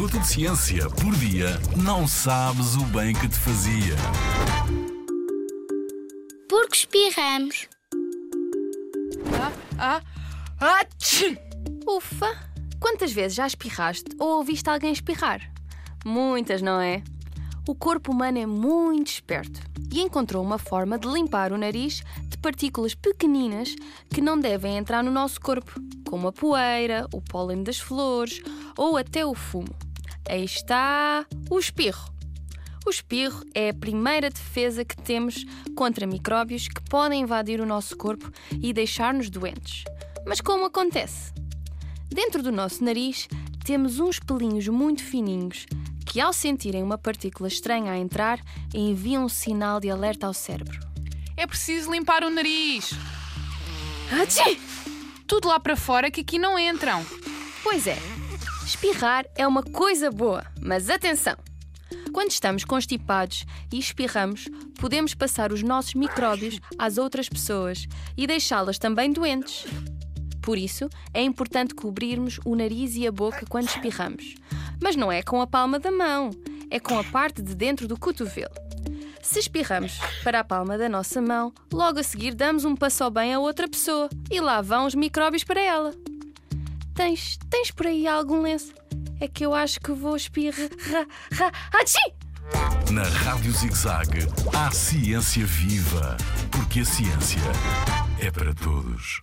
minuto de ciência por dia, não sabes o bem que te fazia. Porque espirramos. Ah, ah, ah, tchim! Ufa! Quantas vezes já espirraste ou ouviste alguém espirrar? Muitas, não é? O corpo humano é muito esperto e encontrou uma forma de limpar o nariz de partículas pequeninas que não devem entrar no nosso corpo, como a poeira, o pólen das flores ou até o fumo. Aí está o espirro. O espirro é a primeira defesa que temos contra micróbios que podem invadir o nosso corpo e deixar-nos doentes. Mas como acontece? Dentro do nosso nariz temos uns pelinhos muito fininhos que, ao sentirem uma partícula estranha a entrar, enviam um sinal de alerta ao cérebro. É preciso limpar o nariz. Achim! Tudo lá para fora que aqui não entram. Pois é, espirrar é uma coisa boa, mas atenção! Quando estamos constipados e espirramos, podemos passar os nossos micróbios às outras pessoas e deixá-las também doentes. Por isso, é importante cobrirmos o nariz e a boca quando espirramos. Mas não é com a palma da mão, é com a parte de dentro do cotovelo. Se espirramos para a palma da nossa mão, logo a seguir damos um passo bem a outra pessoa e lá vão os micróbios para ela. Tens, tens por aí algum lenço? É que eu acho que vou espirrar. Achim! Na Rádio ZigZag, há ciência viva, porque a ciência é para todos.